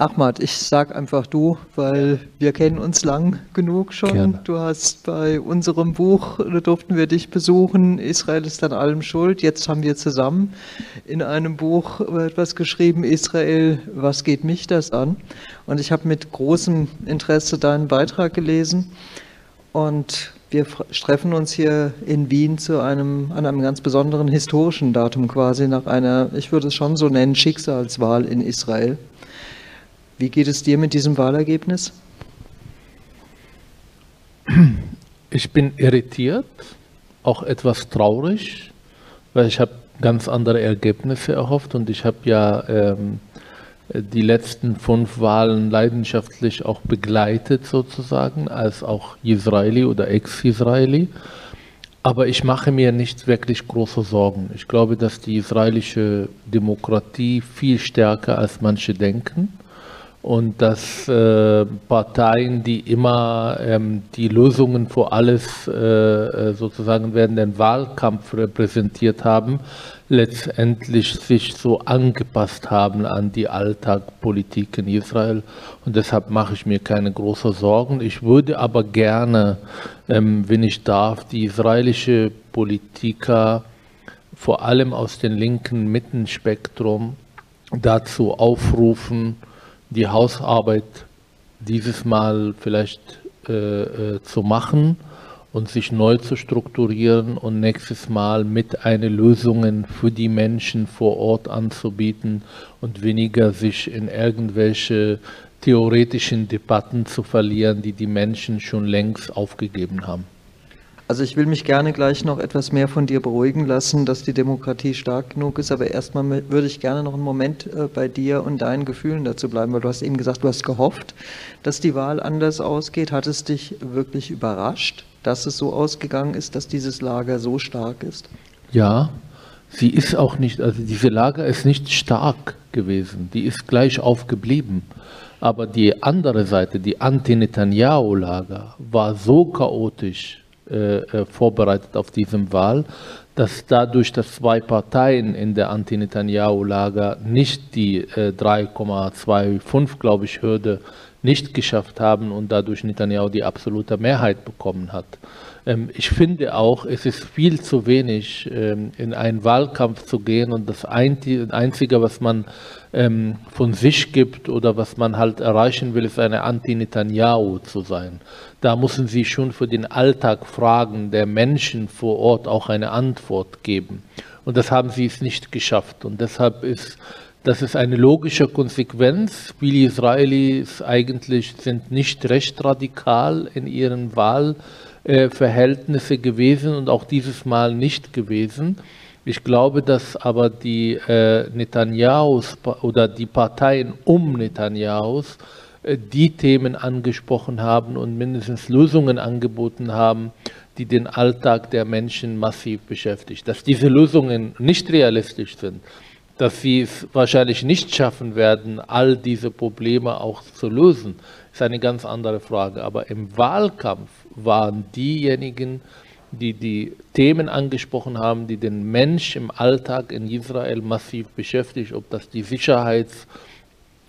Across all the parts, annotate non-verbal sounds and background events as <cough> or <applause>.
Ahmad, ich sag einfach du, weil wir kennen uns lang genug schon. Gerne. Du hast bei unserem Buch, da durften wir dich besuchen, Israel ist an allem schuld. Jetzt haben wir zusammen in einem Buch etwas geschrieben, Israel, was geht mich das an? Und ich habe mit großem Interesse deinen Beitrag gelesen und wir treffen uns hier in Wien zu einem, an einem ganz besonderen historischen Datum quasi, nach einer, ich würde es schon so nennen, Schicksalswahl in Israel. Wie geht es dir mit diesem Wahlergebnis? Ich bin irritiert, auch etwas traurig, weil ich habe ganz andere Ergebnisse erhofft und ich habe ja ähm, die letzten fünf Wahlen leidenschaftlich auch begleitet sozusagen, als auch Israeli oder Ex-Israeli. Aber ich mache mir nicht wirklich große Sorgen. Ich glaube, dass die israelische Demokratie viel stärker als manche denken und dass äh, Parteien, die immer ähm, die Lösungen für alles äh, äh, sozusagen während den Wahlkampf repräsentiert haben, letztendlich sich so angepasst haben an die Alltagpolitik in Israel. Und deshalb mache ich mir keine großen Sorgen. Ich würde aber gerne, ähm, wenn ich darf, die israelische Politiker, vor allem aus dem linken Mittenspektrum, dazu aufrufen, die Hausarbeit dieses Mal vielleicht äh, äh, zu machen und sich neu zu strukturieren und nächstes Mal mit einer Lösungen für die Menschen vor Ort anzubieten und weniger sich in irgendwelche theoretischen Debatten zu verlieren, die die Menschen schon längst aufgegeben haben. Also ich will mich gerne gleich noch etwas mehr von dir beruhigen lassen, dass die Demokratie stark genug ist, aber erstmal würde ich gerne noch einen Moment äh, bei dir und deinen Gefühlen dazu bleiben, weil du hast eben gesagt, du hast gehofft, dass die Wahl anders ausgeht. Hat es dich wirklich überrascht, dass es so ausgegangen ist, dass dieses Lager so stark ist? Ja, sie ist auch nicht, also diese Lager ist nicht stark gewesen, die ist gleich aufgeblieben. Aber die andere Seite, die Anti-Netanyahu-Lager, war so chaotisch, äh, äh, vorbereitet auf diese Wahl, dass dadurch, dass zwei Parteien in der Anti-Netanyahu-Lager nicht die äh, 3,25, glaube ich, Hürde nicht geschafft haben und dadurch Netanyahu die absolute Mehrheit bekommen hat. Ähm, ich finde auch, es ist viel zu wenig, ähm, in einen Wahlkampf zu gehen und das Einzige, was man ähm, von sich gibt oder was man halt erreichen will, ist eine Anti-Netanyahu zu sein. Da müssen Sie schon für den Alltag Fragen der Menschen vor Ort auch eine Antwort geben. Und das haben Sie es nicht geschafft. Und deshalb ist das ist eine logische Konsequenz. Viele Israelis eigentlich sind nicht recht radikal in ihren Wahlverhältnissen gewesen und auch dieses Mal nicht gewesen. Ich glaube, dass aber die äh, Netanyahus oder die Parteien um Netanyahus äh, die Themen angesprochen haben und mindestens Lösungen angeboten haben, die den Alltag der Menschen massiv beschäftigt. Dass diese Lösungen nicht realistisch sind, dass sie es wahrscheinlich nicht schaffen werden, all diese Probleme auch zu lösen, ist eine ganz andere Frage. Aber im Wahlkampf waren diejenigen, die die Themen angesprochen haben, die den Mensch im Alltag in Israel massiv beschäftigt, ob das die Sicherheits-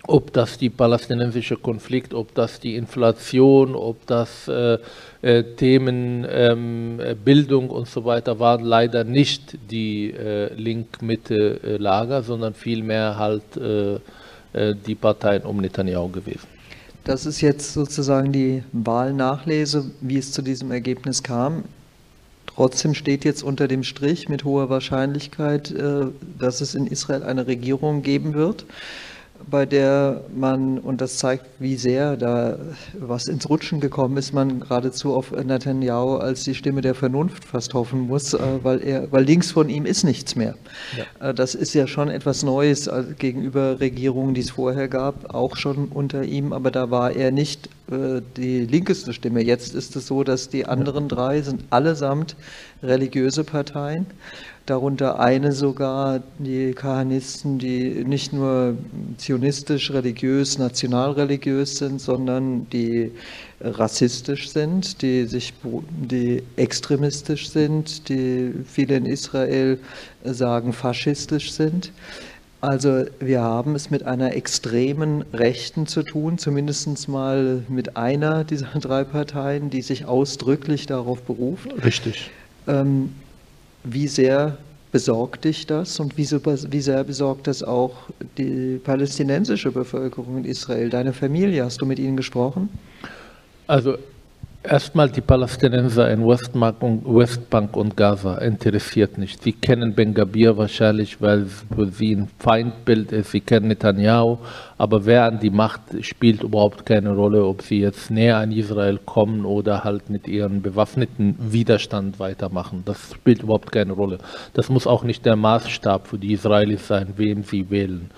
ob das die palästinensische Konflikt, ob das die Inflation, ob das äh, äh, Themen ähm, Bildung und so weiter waren leider nicht die äh, Link-Mitte-Lager, sondern vielmehr halt äh, äh, die Parteien um Netanyahu gewesen. Das ist jetzt sozusagen die Wahlnachlese, wie es zu diesem Ergebnis kam. Trotzdem steht jetzt unter dem Strich mit hoher Wahrscheinlichkeit, äh, dass es in Israel eine Regierung geben wird bei der man, und das zeigt, wie sehr da was ins Rutschen gekommen ist, man geradezu auf Netanyahu als die Stimme der Vernunft fast hoffen muss, äh, weil, er, weil links von ihm ist nichts mehr. Ja. Äh, das ist ja schon etwas Neues äh, gegenüber Regierungen, die es vorher gab, auch schon unter ihm, aber da war er nicht die linkeste Stimme. Jetzt ist es so, dass die anderen drei sind allesamt religiöse Parteien darunter eine sogar, die Kahanisten, die nicht nur zionistisch, religiös, nationalreligiös sind, sondern die rassistisch sind, die sich die extremistisch sind, die viele in Israel sagen faschistisch sind. Also wir haben es mit einer extremen Rechten zu tun, zumindest mal mit einer dieser <laughs> drei Parteien, die sich ausdrücklich darauf beruft. Richtig. Ähm, wie sehr besorgt dich das und wie, wie sehr besorgt das auch die palästinensische Bevölkerung in Israel? Deine Familie, hast du mit ihnen gesprochen? Also Erstmal die Palästinenser in Westbank und, Westbank und Gaza interessiert nicht. Sie kennen Ben Gabir wahrscheinlich, weil sie ein Feindbild ist. Sie kennen Netanyahu, aber wer an die Macht spielt überhaupt keine Rolle, ob sie jetzt näher an Israel kommen oder halt mit ihrem bewaffneten Widerstand weitermachen. Das spielt überhaupt keine Rolle. Das muss auch nicht der Maßstab für die Israelis sein, wem sie wählen.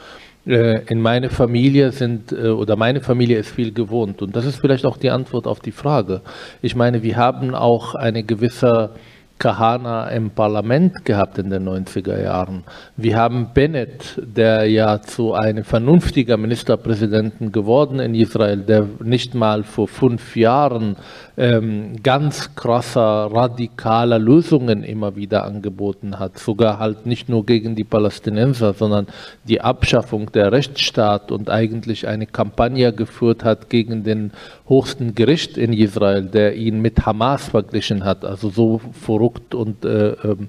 Äh, in meine Familie sind äh, oder meine Familie ist viel gewohnt und das ist vielleicht auch die Antwort auf die Frage. Ich meine, wir haben auch eine gewisse Kahana im Parlament gehabt in den 90er Jahren. Wir haben Bennett, der ja zu einem vernünftigen Ministerpräsidenten geworden in Israel, der nicht mal vor fünf Jahren ähm, ganz krasser, radikaler Lösungen immer wieder angeboten hat. Sogar halt nicht nur gegen die Palästinenser, sondern die Abschaffung der Rechtsstaat und eigentlich eine Kampagne geführt hat gegen den höchsten Gericht in Israel, der ihn mit Hamas verglichen hat. Also so verrückt und äh, ähm,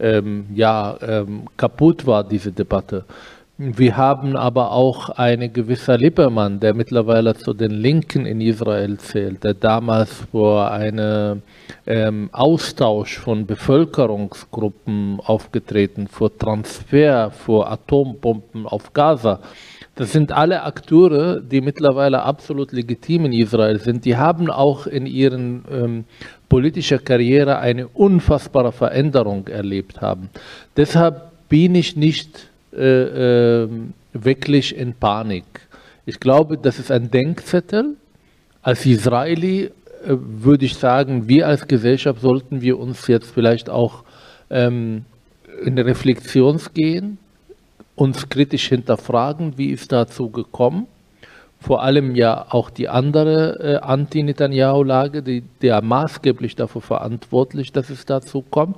ähm, ja, ähm, kaputt war diese Debatte. Wir haben aber auch einen gewisser Liebermann, der mittlerweile zu den Linken in Israel zählt, der damals vor einem ähm, Austausch von Bevölkerungsgruppen aufgetreten, vor Transfer, vor Atombomben auf Gaza. Das sind alle Akteure, die mittlerweile absolut legitim in Israel sind. Die haben auch in ihren ähm, politischer Karriere eine unfassbare Veränderung erlebt haben. Deshalb bin ich nicht äh, äh, wirklich in Panik. Ich glaube, das ist ein Denkzettel. Als Israeli äh, würde ich sagen, wir als Gesellschaft sollten wir uns jetzt vielleicht auch ähm, in Reflexion gehen, uns kritisch hinterfragen, wie ist dazu gekommen. Vor allem ja auch die andere äh, Anti-Netanyahu-Lage, die, die ja maßgeblich dafür verantwortlich, dass es dazu kommt.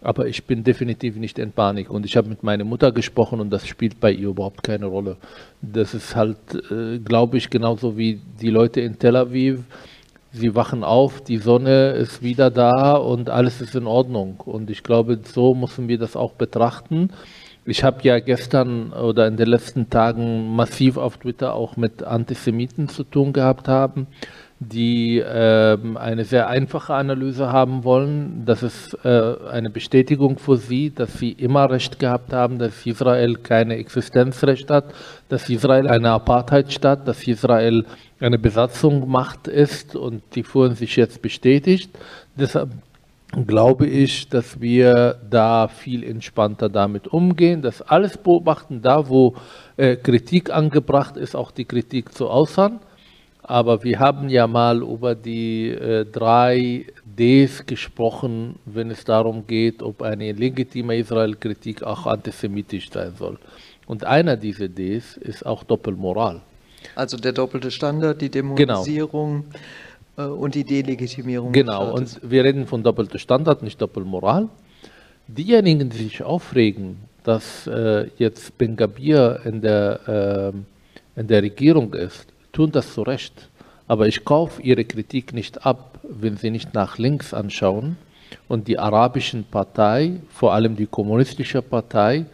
Aber ich bin definitiv nicht in Panik. Und ich habe mit meiner Mutter gesprochen und das spielt bei ihr überhaupt keine Rolle. Das ist halt, äh, glaube ich, genauso wie die Leute in Tel Aviv. Sie wachen auf, die Sonne ist wieder da und alles ist in Ordnung. Und ich glaube, so müssen wir das auch betrachten. Ich habe ja gestern oder in den letzten Tagen massiv auf Twitter auch mit Antisemiten zu tun gehabt haben die äh, eine sehr einfache Analyse haben wollen. Das ist äh, eine Bestätigung für sie, dass sie immer recht gehabt haben, dass Israel keine Existenzrecht hat, dass Israel eine Apartheidstaat, dass Israel eine Besatzungsmacht ist und die fühlen sich jetzt bestätigt. Deshalb glaube ich, dass wir da viel entspannter damit umgehen, dass alles beobachten, da wo äh, Kritik angebracht ist, auch die Kritik zu äußern aber wir haben ja mal über die äh, drei Ds gesprochen, wenn es darum geht, ob eine legitime Israel-Kritik auch antisemitisch sein soll. Und einer dieser Ds ist auch Doppelmoral. Also der doppelte Standard, die genau. Dämonisierung genau. Äh, und die Delegitimierung. Genau, und wir reden von doppelter Standard, nicht Doppelmoral. Diejenigen, die sich aufregen, dass äh, jetzt Ben Gabir in der, äh, in der Regierung ist, tun das zu Recht. Aber ich kaufe ihre Kritik nicht ab, wenn sie nicht nach links anschauen und die arabischen Partei, vor allem die kommunistische Partei,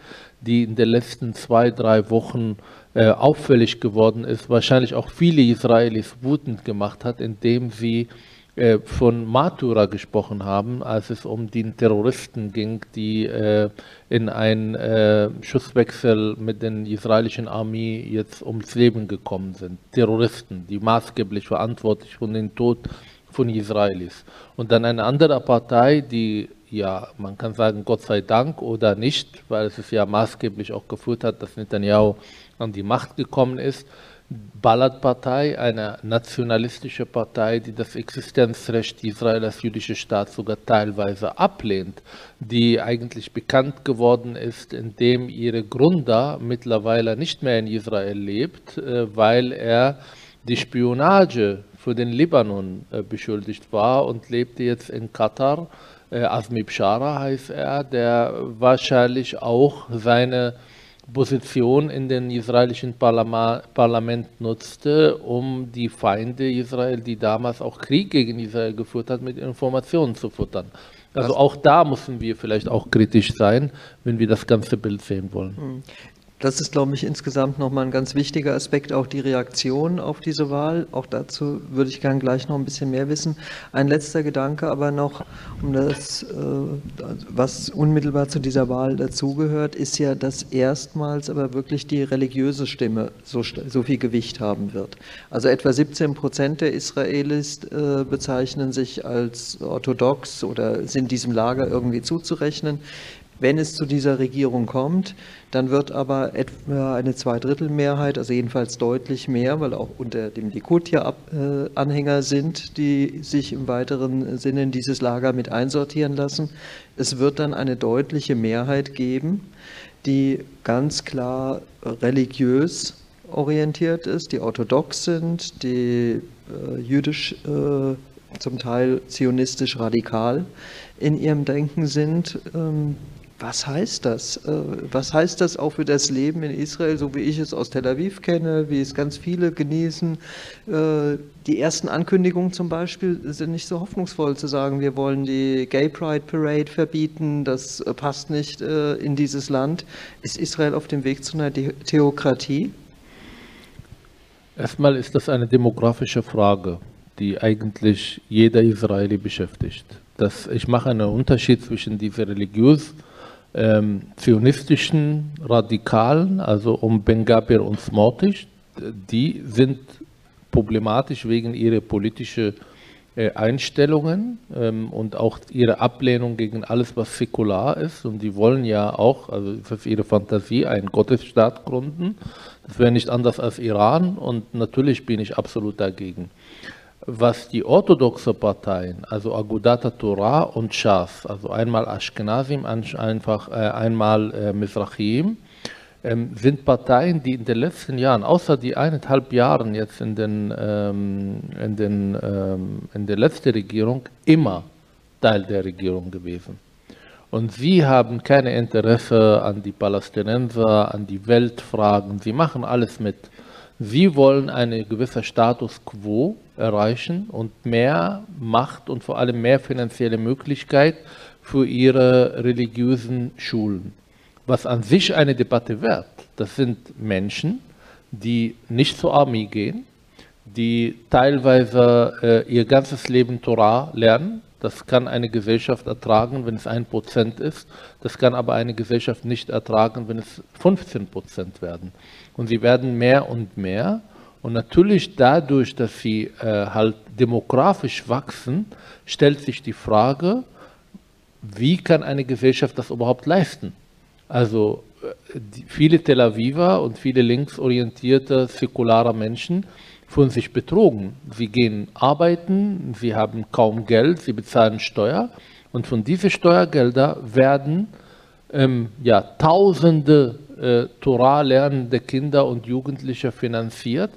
die in den letzten zwei, drei Wochen äh, auffällig geworden ist, wahrscheinlich auch viele Israelis wütend gemacht hat, indem sie äh, von Matura gesprochen haben, als es um die Terroristen ging, die äh, in einen äh, Schusswechsel mit den israelischen Armee jetzt ums Leben gekommen sind. Terroristen, die maßgeblich verantwortlich für den Tod von Israelis. Und dann eine andere Partei, die ja, man kann sagen, Gott sei Dank oder nicht, weil es ja maßgeblich auch geführt hat, dass Netanyahu an die Macht gekommen ist, Balad-Partei, eine nationalistische Partei, die das Existenzrecht Israel als jüdischer Staat sogar teilweise ablehnt, die eigentlich bekannt geworden ist, indem ihre Gründer mittlerweile nicht mehr in Israel lebt, äh, weil er die Spionage für den Libanon äh, beschuldigt war und lebte jetzt in Katar. Äh, Azmi Bshara heißt er, der wahrscheinlich auch seine Position in den israelischen Parlament nutzte, um die Feinde Israel, die damals auch Krieg gegen Israel geführt hat, mit Informationen zu futtern. Also auch da müssen wir vielleicht auch kritisch sein, wenn wir das ganze Bild sehen wollen. Das ist, glaube ich, insgesamt nochmal ein ganz wichtiger Aspekt, auch die Reaktion auf diese Wahl. Auch dazu würde ich gerne gleich noch ein bisschen mehr wissen. Ein letzter Gedanke aber noch, um das, äh, was unmittelbar zu dieser Wahl dazugehört, ist ja, dass erstmals aber wirklich die religiöse Stimme so, so viel Gewicht haben wird. Also etwa 17 Prozent der Israelis äh, bezeichnen sich als orthodox oder sind diesem Lager irgendwie zuzurechnen. Wenn es zu dieser Regierung kommt, dann wird aber etwa eine Zweidrittelmehrheit, also jedenfalls deutlich mehr, weil auch unter dem ja äh, Anhänger sind, die sich im weiteren Sinne in dieses Lager mit einsortieren lassen. Es wird dann eine deutliche Mehrheit geben, die ganz klar religiös orientiert ist, die orthodox sind, die äh, jüdisch, äh, zum Teil zionistisch radikal in ihrem Denken sind. Ähm, was heißt das? Äh, was heißt das auch für das Leben in Israel, so wie ich es aus Tel Aviv kenne, wie es ganz viele genießen? Äh, die ersten Ankündigungen zum Beispiel sind nicht so hoffnungsvoll zu sagen, wir wollen die Gay Pride Parade verbieten, das äh, passt nicht in dieses Land. Ist Israel auf dem Weg zu einer Theokratie? Erstmal ist das eine demografische Frage, die eigentlich jeder Israeli beschäftigt. Das, ich mache einen Unterschied zwischen dieser religiös ähm, zionistischen Radikalen, also um Ben Gabir und Smotrich, die sind problematisch wegen ihrer politischen äh, Einstellungen ähm, und auch ihre Ablehnung gegen alles, was säkular ist. Und die wollen ja auch, also das ist ihre Fantasie, einen Gottesstaat gründen. Das wäre nicht anders als Iran und natürlich bin ich absolut dagegen was die orthodoxe Parteien, also Agudat Torah und Shas, also einmal Ashkenazim, einfach äh, einmal äh, Mizrachim, ähm, sind Parteien, die in den letzten Jahren, außer die eineinhalb Jahren jetzt in, den, ähm, in, den, ähm, in der letzten Regierung, immer Teil der Regierung gewesen. Und sie haben kein Interesse an die Palästinenser, an die Weltfragen. Sie machen alles mit. Sie wollen einen gewissen Status quo erreichen und mehr Macht und vor allem mehr finanzielle Möglichkeit für ihre religiösen Schulen. Was an sich eine Debatte wert. Das sind Menschen, die nicht zur Armee gehen, die teilweise äh, ihr ganzes Leben Torah lernen. Das kann eine Gesellschaft ertragen, wenn es ein Prozent ist. Das kann aber eine Gesellschaft nicht ertragen, wenn es 15 Prozent werden. Und sie werden mehr und mehr. Und natürlich dadurch, dass sie äh, halt demografisch wachsen, stellt sich die Frage, wie kann eine Gesellschaft das überhaupt leisten? Also äh, viele Tel Aviver und viele linksorientierte, säkulare Menschen fühlen sich betrogen. Sie gehen arbeiten, sie haben kaum Geld, sie bezahlen Steuer. Und von diesen Steuergeldern werden ähm, ja, Tausende äh, Torah lernende Kinder und Jugendliche finanziert,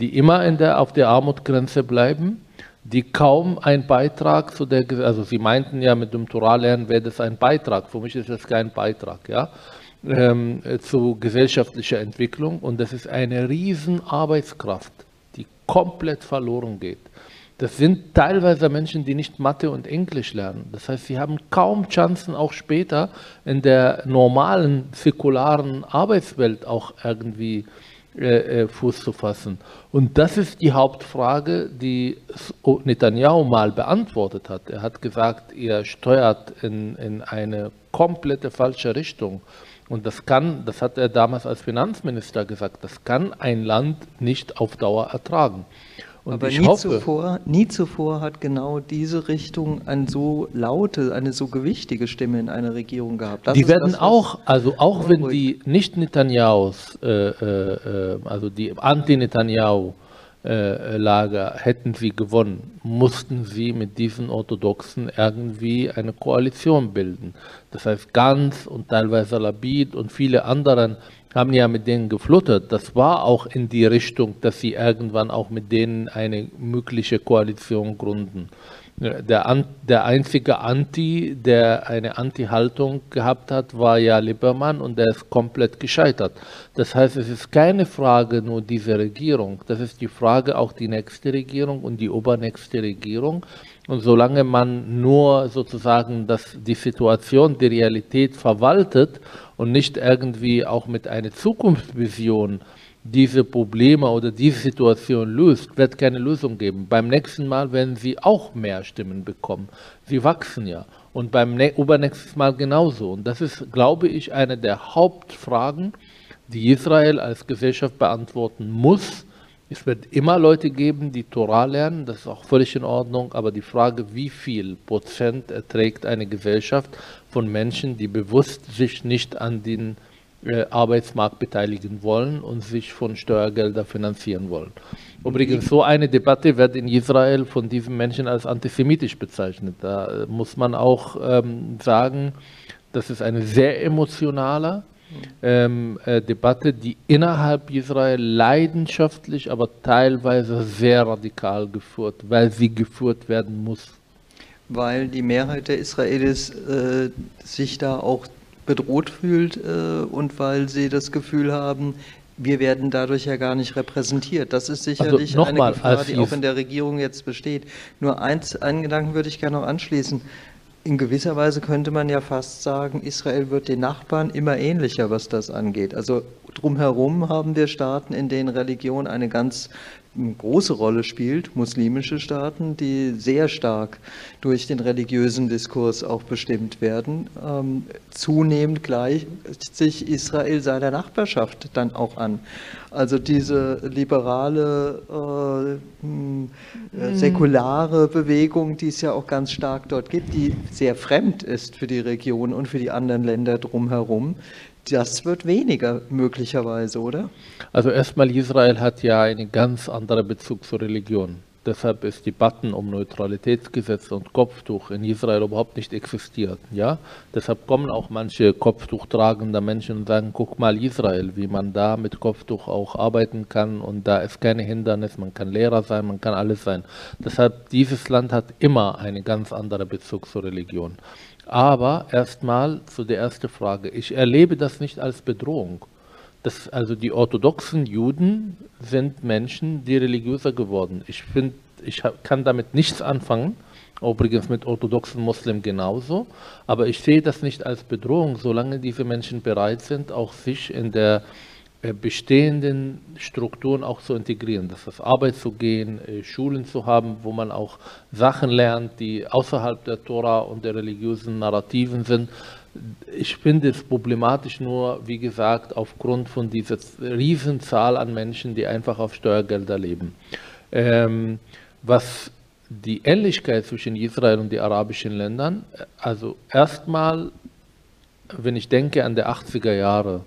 die immer in der, auf der Armutsgrenze bleiben, die kaum einen Beitrag zu der, also sie meinten ja mit dem Torah lernen wäre das ein Beitrag, für mich ist das kein Beitrag, ja, ähm, zu gesellschaftlicher Entwicklung. Und das ist eine riesen Arbeitskraft, komplett verloren geht. Das sind teilweise Menschen, die nicht Mathe und Englisch lernen. Das heißt, sie haben kaum Chancen, auch später in der normalen, säkularen Arbeitswelt auch irgendwie äh, äh, Fuß zu fassen. Und das ist die Hauptfrage, die Netanyahu mal beantwortet hat. Er hat gesagt, ihr steuert in, in eine komplette falsche Richtung. Und das kann, das hat er damals als Finanzminister gesagt, das kann ein Land nicht auf Dauer ertragen. Und Aber nie, hoffe, zuvor, nie zuvor hat genau diese Richtung eine so laute, eine so gewichtige Stimme in einer Regierung gehabt. Das die werden das, auch, also auch wenn die nicht Netanyahus, äh, äh, also die Anti-Netanyahu, äh, Lager hätten sie gewonnen, mussten sie mit diesen Orthodoxen irgendwie eine Koalition bilden. Das heißt, Ganz und teilweise Labid und viele anderen haben ja mit denen gefluttert. Das war auch in die Richtung, dass sie irgendwann auch mit denen eine mögliche Koalition gründen. Der, der einzige Anti, der eine Anti-Haltung gehabt hat, war ja Liebermann und der ist komplett gescheitert. Das heißt, es ist keine Frage nur diese Regierung, das ist die Frage auch die nächste Regierung und die obernächste Regierung. Und solange man nur sozusagen das, die Situation, die Realität verwaltet und nicht irgendwie auch mit einer Zukunftsvision diese Probleme oder diese Situation löst, wird keine Lösung geben. Beim nächsten Mal werden sie auch mehr Stimmen bekommen. Sie wachsen ja. Und beim übernächsten Mal genauso. Und das ist, glaube ich, eine der Hauptfragen, die Israel als Gesellschaft beantworten muss. Es wird immer Leute geben, die Torah lernen, das ist auch völlig in Ordnung, aber die Frage, wie viel Prozent erträgt eine Gesellschaft von Menschen, die bewusst sich nicht an den Arbeitsmarkt beteiligen wollen und sich von Steuergeldern finanzieren wollen. Übrigens, so eine Debatte wird in Israel von diesen Menschen als antisemitisch bezeichnet. Da äh, muss man auch ähm, sagen, das ist eine sehr emotionale ähm, äh, Debatte, die innerhalb Israel leidenschaftlich, aber teilweise sehr radikal geführt, weil sie geführt werden muss. Weil die Mehrheit der Israelis äh, sich da auch bedroht fühlt äh, und weil sie das Gefühl haben, wir werden dadurch ja gar nicht repräsentiert. Das ist sicherlich also eine mal, Gefahr, die auch in der Regierung jetzt besteht. Nur eins, einen Gedanken würde ich gerne noch anschließen. In gewisser Weise könnte man ja fast sagen, Israel wird den Nachbarn immer ähnlicher, was das angeht. Also drumherum haben wir Staaten, in denen Religion eine ganz eine große Rolle spielt, muslimische Staaten, die sehr stark durch den religiösen Diskurs auch bestimmt werden. Ähm, zunehmend gleicht sich Israel seiner Nachbarschaft dann auch an. Also diese liberale, äh, hm, äh, mhm. säkulare Bewegung, die es ja auch ganz stark dort gibt, die sehr fremd ist für die Region und für die anderen Länder drumherum, das wird weniger möglicherweise, oder? Also erstmal, Israel hat ja einen ganz anderen Bezug zur Religion. Deshalb ist die Debatten um Neutralitätsgesetz und Kopftuch in Israel überhaupt nicht existiert. Ja? Deshalb kommen auch manche Kopftuchtragende Menschen und sagen, guck mal Israel, wie man da mit Kopftuch auch arbeiten kann und da ist keine Hindernis, man kann Lehrer sein, man kann alles sein. Deshalb, dieses Land hat immer einen ganz anderen Bezug zur Religion. Aber erstmal zu der ersten Frage. Ich erlebe das nicht als Bedrohung. Das, also die orthodoxen Juden sind Menschen, die religiöser geworden. Ich finde, ich kann damit nichts anfangen. Übrigens mit orthodoxen Muslimen genauso. Aber ich sehe das nicht als Bedrohung, solange diese Menschen bereit sind, auch sich in der bestehenden Strukturen auch zu integrieren, das Arbeit zu gehen, äh, Schulen zu haben, wo man auch Sachen lernt, die außerhalb der Tora und der religiösen Narrativen sind. Ich finde es problematisch nur, wie gesagt, aufgrund von dieser Riesenzahl an Menschen, die einfach auf Steuergelder leben. Ähm, was die Ähnlichkeit zwischen Israel und den arabischen Ländern, äh, also erstmal, wenn ich denke an die 80er Jahre,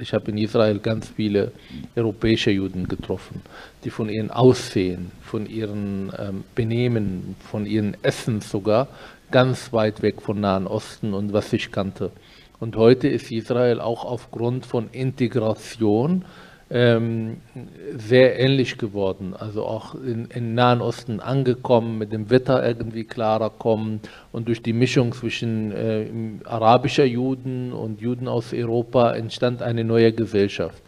ich habe in Israel ganz viele europäische Juden getroffen, die von ihrem Aussehen, von ihrem ähm, Benehmen, von ihrem Essen sogar ganz weit weg vom Nahen Osten und was ich kannte. Und heute ist Israel auch aufgrund von Integration ähm, sehr ähnlich geworden. Also auch in, im Nahen Osten angekommen, mit dem Wetter irgendwie klarer kommen und durch die Mischung zwischen äh, arabischer Juden und Juden aus Europa entstand eine neue Gesellschaft,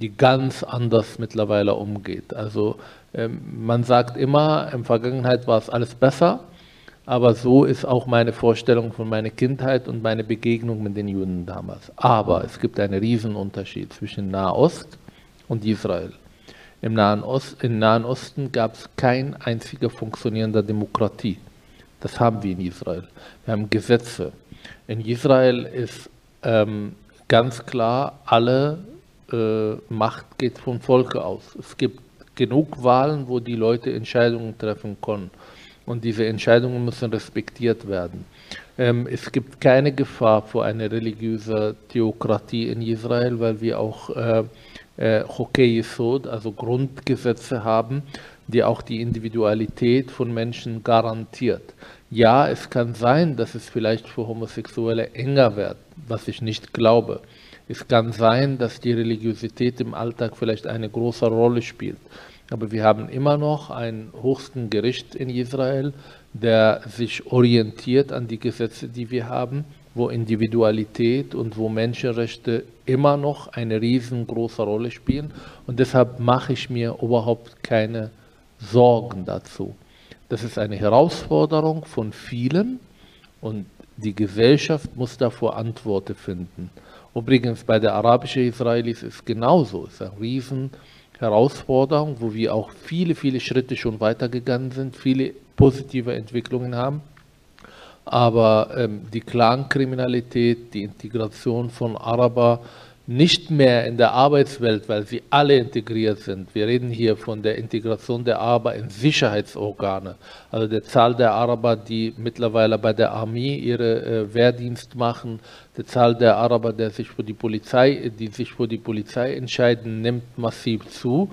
die ganz anders mittlerweile umgeht. Also ähm, man sagt immer, in der Vergangenheit war es alles besser, aber so ist auch meine Vorstellung von meiner Kindheit und meine Begegnung mit den Juden damals. Aber es gibt einen Riesenunterschied zwischen Nahost und Israel. Im Nahen, Ost, Im Nahen Osten gab es kein einziger funktionierender Demokratie. Das haben wir in Israel. Wir haben Gesetze. In Israel ist ähm, ganz klar, alle äh, Macht geht vom Volke aus. Es gibt genug Wahlen, wo die Leute Entscheidungen treffen können. Und diese Entscheidungen müssen respektiert werden. Ähm, es gibt keine Gefahr vor einer religiösen Theokratie in Israel, weil wir auch äh, äh, Yesod, also Grundgesetze haben, die auch die Individualität von Menschen garantiert. Ja, es kann sein, dass es vielleicht für Homosexuelle enger wird, was ich nicht glaube. Es kann sein, dass die Religiosität im Alltag vielleicht eine große Rolle spielt. Aber wir haben immer noch einen höchsten Gericht in Israel, der sich orientiert an die Gesetze, die wir haben, wo Individualität und wo Menschenrechte immer noch eine riesengroße Rolle spielen. Und deshalb mache ich mir überhaupt keine Sorgen dazu. Das ist eine Herausforderung von vielen und die Gesellschaft muss davor Antworten finden. Übrigens bei der arabischen Israelis ist es genauso. Es ist eine riesen Herausforderung, wo wir auch viele, viele Schritte schon weitergegangen sind, viele positive Entwicklungen haben. Aber ähm, die Clankriminalität, die Integration von Araber nicht mehr in der Arbeitswelt, weil sie alle integriert sind. Wir reden hier von der Integration der Araber in Sicherheitsorgane. Also der Zahl der Araber, die mittlerweile bei der Armee ihre äh, Wehrdienst machen, die Zahl der Araber, der sich für die Polizei, die sich für die Polizei entscheiden, nimmt massiv zu.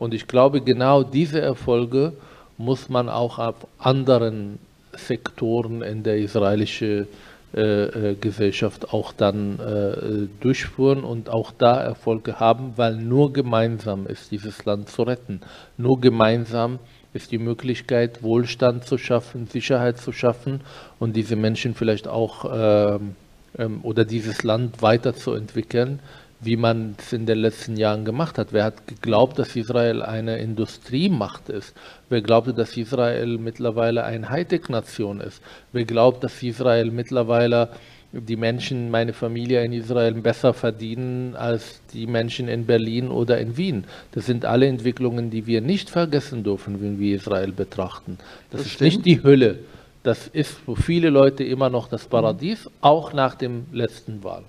Und ich glaube, genau diese Erfolge muss man auch auf anderen Sektoren in der israelischen äh, äh, Gesellschaft auch dann äh, durchführen und auch da Erfolge haben, weil nur gemeinsam ist dieses Land zu retten. Nur gemeinsam ist die Möglichkeit, Wohlstand zu schaffen, Sicherheit zu schaffen und diese Menschen vielleicht auch ähm, ähm, oder dieses Land weiterzuentwickeln, wie man es in den letzten Jahren gemacht hat. Wer hat geglaubt, dass Israel eine Industriemacht ist? Wer glaubte, dass Israel mittlerweile eine Hightech-Nation ist? Wer glaubt, dass Israel mittlerweile die Menschen, meine Familie in Israel besser verdienen als die Menschen in Berlin oder in Wien. Das sind alle Entwicklungen, die wir nicht vergessen dürfen, wenn wir Israel betrachten. Das, das ist stimmt. nicht die Hölle. Das ist für viele Leute immer noch das Paradies, auch nach dem letzten Wahl.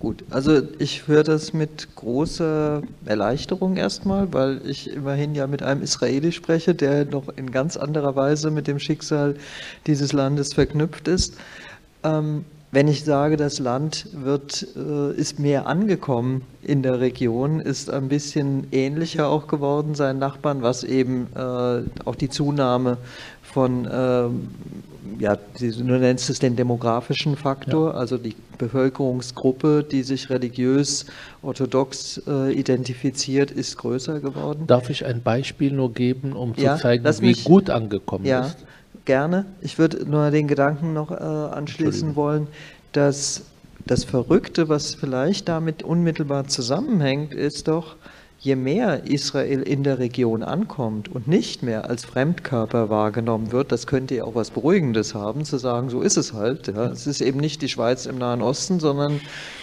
Gut, also ich höre das mit großer Erleichterung erstmal, weil ich immerhin ja mit einem Israeli spreche, der noch in ganz anderer Weise mit dem Schicksal dieses Landes verknüpft ist. Ähm, wenn ich sage, das Land wird, äh, ist mehr angekommen in der Region, ist ein bisschen ähnlicher auch geworden seinen Nachbarn, was eben äh, auch die Zunahme von ähm, ja, du nennst es den demografischen Faktor, ja. also die Bevölkerungsgruppe, die sich religiös orthodox äh, identifiziert, ist größer geworden. Darf ich ein Beispiel nur geben, um ja, zu zeigen, wie mich, gut angekommen ja, ist? Gerne. Ich würde nur den Gedanken noch äh, anschließen wollen, dass das Verrückte, was vielleicht damit unmittelbar zusammenhängt, ist doch, je mehr Israel in der Region ankommt und nicht mehr als Fremdkörper wahrgenommen wird, das könnte ja auch was Beruhigendes haben, zu sagen, so ist es halt. Ja. Es ist eben nicht die Schweiz im Nahen Osten, sondern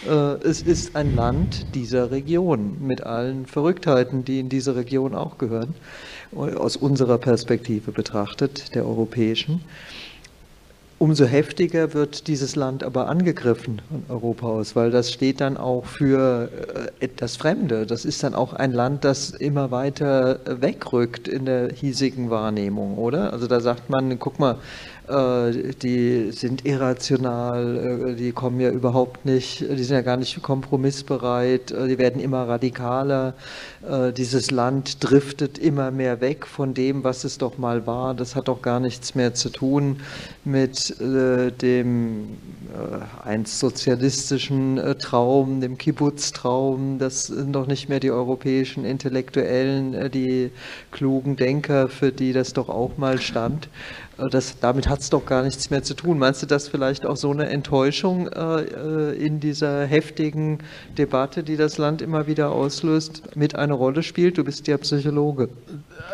äh, es ist ein Land dieser Region mit allen Verrücktheiten, die in diese Region auch gehören, aus unserer Perspektive betrachtet, der europäischen. Umso heftiger wird dieses Land aber angegriffen von Europa aus, weil das steht dann auch für äh, das Fremde. Das ist dann auch ein Land, das immer weiter wegrückt in der hiesigen Wahrnehmung, oder? Also da sagt man, guck mal, äh, die sind irrational, äh, die kommen ja überhaupt nicht, die sind ja gar nicht kompromissbereit, äh, die werden immer radikaler. Dieses Land driftet immer mehr weg von dem, was es doch mal war. Das hat doch gar nichts mehr zu tun mit dem einst sozialistischen Traum, dem Kibbutz-Traum. Das sind doch nicht mehr die europäischen Intellektuellen, die klugen Denker, für die das doch auch mal stand. Äh, das, damit hat es doch gar nichts mehr zu tun. Meinst du, dass vielleicht auch so eine Enttäuschung äh, äh, in dieser heftigen Debatte, die das Land immer wieder auslöst, mit eine Rolle spielt? Du bist ja Psychologe.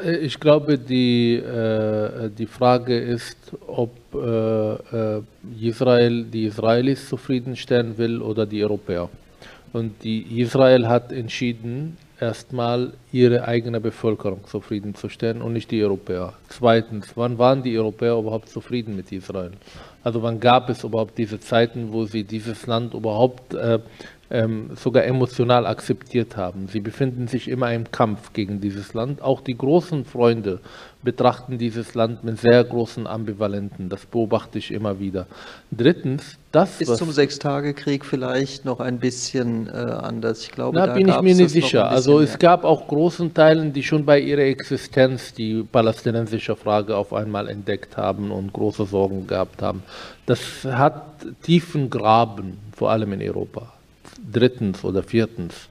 Äh, ich glaube, die, äh, die Frage ist, ob äh, Israel die Israelis zufriedenstellen will oder die Europäer. Und die Israel hat entschieden, erstmal ihre eigene Bevölkerung zufriedenzustellen und nicht die Europäer. Zweitens, wann waren die Europäer überhaupt zufrieden mit Israel? Also wann gab es überhaupt diese Zeiten, wo sie dieses Land überhaupt äh, ähm, sogar emotional akzeptiert haben. Sie befinden sich immer im Kampf gegen dieses Land. Auch die großen Freunde betrachten dieses Land mit sehr großen Ambivalenten. Das beobachte ich immer wieder. Drittens, das ist zum Sechstagekrieg vielleicht noch ein bisschen äh, anders. Ich glaube, da bin ich mir nicht sicher. Also es mehr. gab auch großen Teilen, die schon bei ihrer Existenz die palästinensische Frage auf einmal entdeckt haben und große Sorgen gehabt haben. Das hat tiefen Graben, vor allem in Europa drittens oder viertens,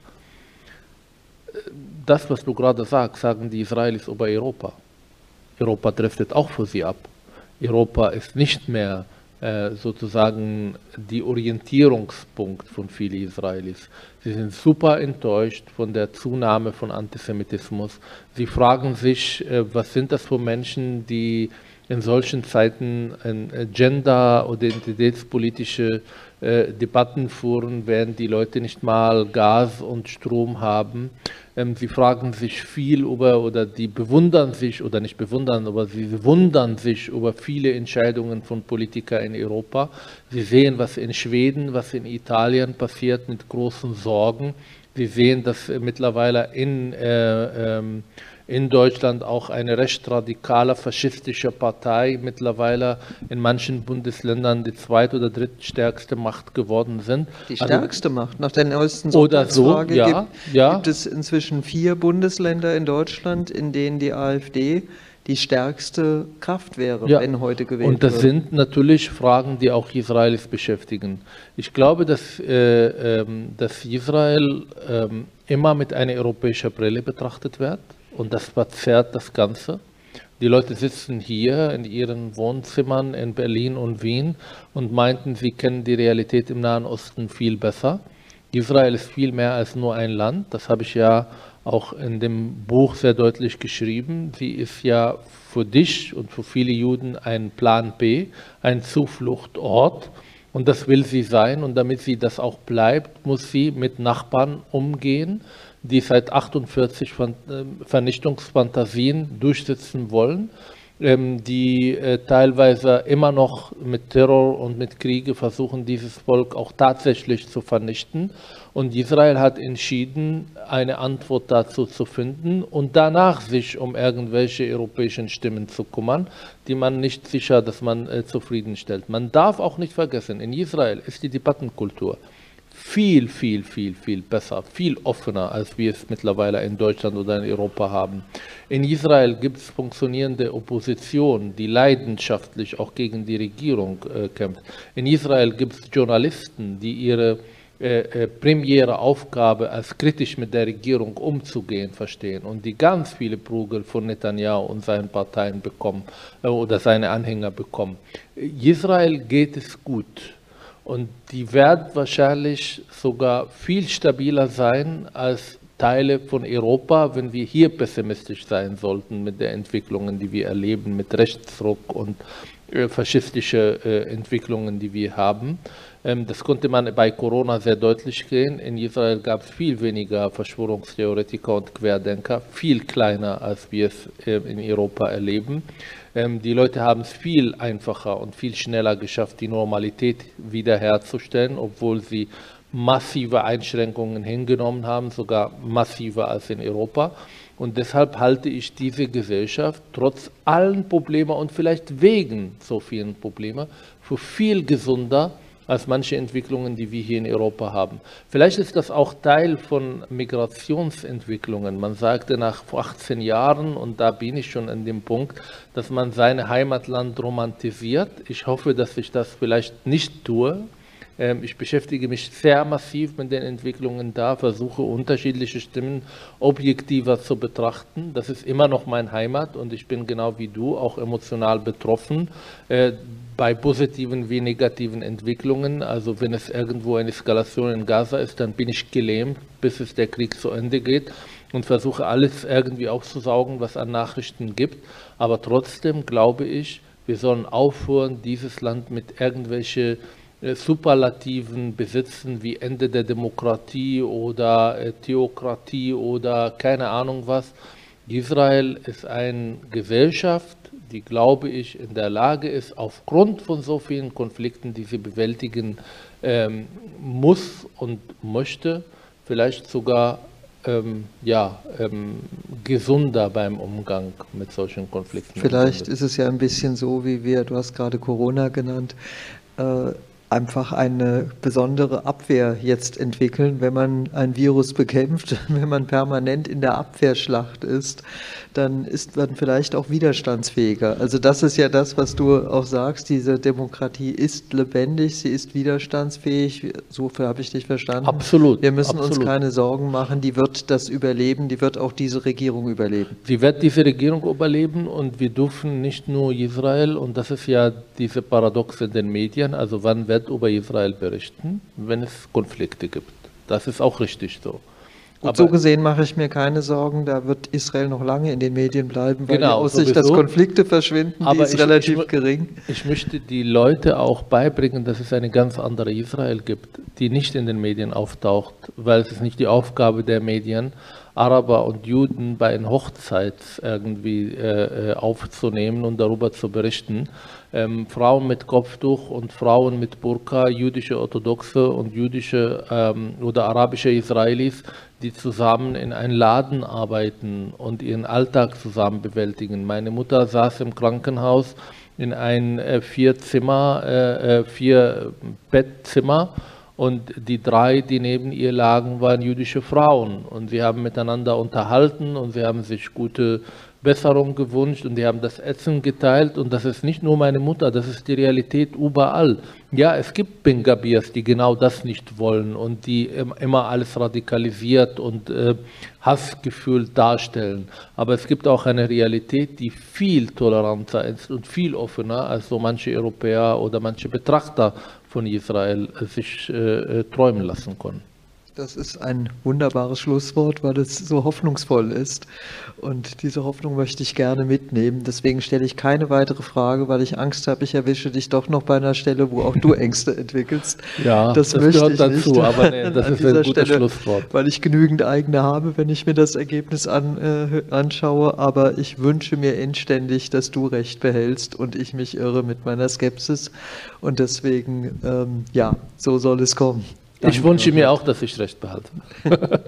das, was du gerade sagst, sagen die Israelis über Europa. Europa driftet auch für sie ab. Europa ist nicht mehr äh, sozusagen die Orientierungspunkt von vielen Israelis. Sie sind super enttäuscht von der Zunahme von Antisemitismus. Sie fragen sich, äh, was sind das für Menschen, die in solchen Zeiten äh, Gender- oder identitätspolitische äh, Debatten führen, während die Leute nicht mal Gas und Strom haben. Ähm, sie fragen sich viel über oder die bewundern sich oder nicht bewundern, aber sie wundern sich über viele Entscheidungen von Politikern in Europa. Sie sehen, was in Schweden, was in Italien passiert mit großen Sorgen. Sie sehen, dass mittlerweile in äh, ähm, in Deutschland auch eine recht radikale faschistische Partei mittlerweile in manchen Bundesländern die zweit- oder drittstärkste Macht geworden sind. Die also stärkste also, Macht. Nach der neuesten oder so, ja, gibt, ja. gibt es inzwischen vier Bundesländer in Deutschland, in denen die AfD die stärkste Kraft wäre, ja. wenn heute gewählt wird. Und das wird. sind natürlich Fragen, die auch Israelis beschäftigen. Ich glaube, dass, äh, äh, dass Israel äh, immer mit einer europäischen Brille betrachtet wird und das verzerrt das Ganze. Die Leute sitzen hier in ihren Wohnzimmern in Berlin und Wien und meinten, sie kennen die Realität im Nahen Osten viel besser. Israel ist viel mehr als nur ein Land. Das habe ich ja auch in dem Buch sehr deutlich geschrieben. Sie ist ja für dich und für viele Juden ein Plan B, ein Zufluchtort. Und das will sie sein. Und damit sie das auch bleibt, muss sie mit Nachbarn umgehen die seit 48 äh, Vernichtungsfantasien durchsetzen wollen, ähm, die äh, teilweise immer noch mit Terror und mit Kriege versuchen, dieses Volk auch tatsächlich zu vernichten. Und Israel hat entschieden, eine Antwort dazu zu finden und danach sich um irgendwelche europäischen Stimmen zu kümmern, die man nicht sicher, dass man äh, zufriedenstellt. Man darf auch nicht vergessen, in Israel ist die Debattenkultur viel, viel, viel, viel besser, viel offener, als wir es mittlerweile in Deutschland oder in Europa haben. In Israel gibt es funktionierende Opposition, die leidenschaftlich auch gegen die Regierung äh, kämpft. In Israel gibt es Journalisten, die ihre äh, äh, primäre Aufgabe als kritisch mit der Regierung umzugehen verstehen und die ganz viele Prügel von Netanyahu und seinen Parteien bekommen äh, oder seine Anhänger bekommen. Israel geht es gut und die werden wahrscheinlich sogar viel stabiler sein als Teile von Europa, wenn wir hier pessimistisch sein sollten mit den Entwicklungen, die wir erleben, mit Rechtsdruck und äh, faschistische äh, Entwicklungen, die wir haben. Ähm, das konnte man bei Corona sehr deutlich sehen. In Israel gab es viel weniger Verschwörungstheoretiker und Querdenker, viel kleiner, als wir es äh, in Europa erleben. Ähm, die Leute haben es viel einfacher und viel schneller geschafft, die Normalität wiederherzustellen, obwohl sie massive Einschränkungen hingenommen haben, sogar massiver als in Europa. Und deshalb halte ich diese Gesellschaft trotz allen Problemen und vielleicht wegen so vielen Problemen für viel gesunder als manche Entwicklungen, die wir hier in Europa haben. Vielleicht ist das auch Teil von Migrationsentwicklungen. Man sagte nach 18 Jahren, und da bin ich schon an dem Punkt, dass man sein Heimatland romantisiert. Ich hoffe, dass ich das vielleicht nicht tue. Ähm, ich beschäftige mich sehr massiv mit den Entwicklungen da, versuche unterschiedliche Stimmen objektiver zu betrachten. Das ist immer noch mein Heimat und ich bin genau wie du auch emotional betroffen äh, bei positiven wie negativen Entwicklungen. Also wenn es irgendwo eine Eskalation in Gaza ist, dann bin ich gelähmt, bis es der Krieg zu Ende geht und versuche alles irgendwie aufzusaugen, was an Nachrichten gibt. Aber trotzdem glaube ich, wir sollen aufhören, dieses Land mit irgendwelchen äh, Superlativen besitzen wie Ende der Demokratie oder äh, Theokratie oder keine Ahnung was. Israel ist eine Gesellschaft, die, glaube ich, in der Lage ist, aufgrund von so vielen Konflikten, die sie bewältigen ähm, muss und möchte, vielleicht sogar ähm, ja, ähm, gesunder beim Umgang mit solchen Konflikten. Vielleicht ist es ja ein bisschen so, wie wir, du hast gerade Corona genannt, äh, einfach eine besondere Abwehr jetzt entwickeln, wenn man ein Virus bekämpft, <laughs> wenn man permanent in der Abwehrschlacht ist, dann ist man vielleicht auch widerstandsfähiger. Also das ist ja das, was du auch sagst, diese Demokratie ist lebendig, sie ist widerstandsfähig, so habe ich dich verstanden. Absolut. Wir müssen absolut. uns keine Sorgen machen, die wird das überleben, die wird auch diese Regierung überleben. Sie wird diese Regierung überleben und wir dürfen nicht nur Israel, und das ist ja diese Paradox in den Medien, also wann wird über Israel berichten, wenn es Konflikte gibt. Das ist auch richtig so. Gut, Aber so gesehen mache ich mir keine Sorgen, da wird Israel noch lange in den Medien bleiben, weil genau, die Aussicht, dass Konflikte verschwinden, Aber ist ich, relativ ich, gering. Ich möchte die Leute auch beibringen, dass es eine ganz andere Israel gibt, die nicht in den Medien auftaucht, weil es ist nicht die Aufgabe der Medien, Araber und Juden bei einer Hochzeit irgendwie äh, aufzunehmen und darüber zu berichten. Ähm, Frauen mit Kopftuch und Frauen mit Burka, jüdische Orthodoxe und jüdische ähm, oder arabische Israelis, die zusammen in einem Laden arbeiten und ihren Alltag zusammen bewältigen. Meine Mutter saß im Krankenhaus in ein äh, vier Zimmer, äh, äh vier Bettzimmer und die drei, die neben ihr lagen, waren jüdische Frauen. Und sie haben miteinander unterhalten und sie haben sich gute Besserung gewünscht und die haben das Essen geteilt. Und das ist nicht nur meine Mutter, das ist die Realität überall. Ja, es gibt Bengabirs, die genau das nicht wollen und die immer alles radikalisiert und äh, Hassgefühl darstellen. Aber es gibt auch eine Realität, die viel toleranter ist und viel offener, als so manche Europäer oder manche Betrachter von Israel sich äh, äh, träumen lassen können. Das ist ein wunderbares Schlusswort, weil es so hoffnungsvoll ist. Und diese Hoffnung möchte ich gerne mitnehmen. Deswegen stelle ich keine weitere Frage, weil ich Angst habe, ich erwische dich doch noch bei einer Stelle, wo auch du <laughs> Ängste entwickelst. Ja, das, das gehört dazu, nicht. aber nee, <laughs> das ist ein gutes Stelle, Schlusswort. Weil ich genügend eigene habe, wenn ich mir das Ergebnis an, äh, anschaue. Aber ich wünsche mir inständig, dass du recht behältst und ich mich irre mit meiner Skepsis. Und deswegen, ähm, ja, so soll es kommen. Danke, ich wünsche mir auch, dass ich recht behalte. <laughs>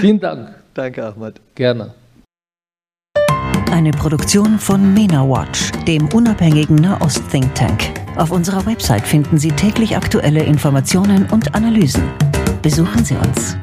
Vielen Dank. Danke, Ahmad. Gerne. Eine Produktion von MENA Watch, dem unabhängigen Nahost-Think Tank. Auf unserer Website finden Sie täglich aktuelle Informationen und Analysen. Besuchen Sie uns.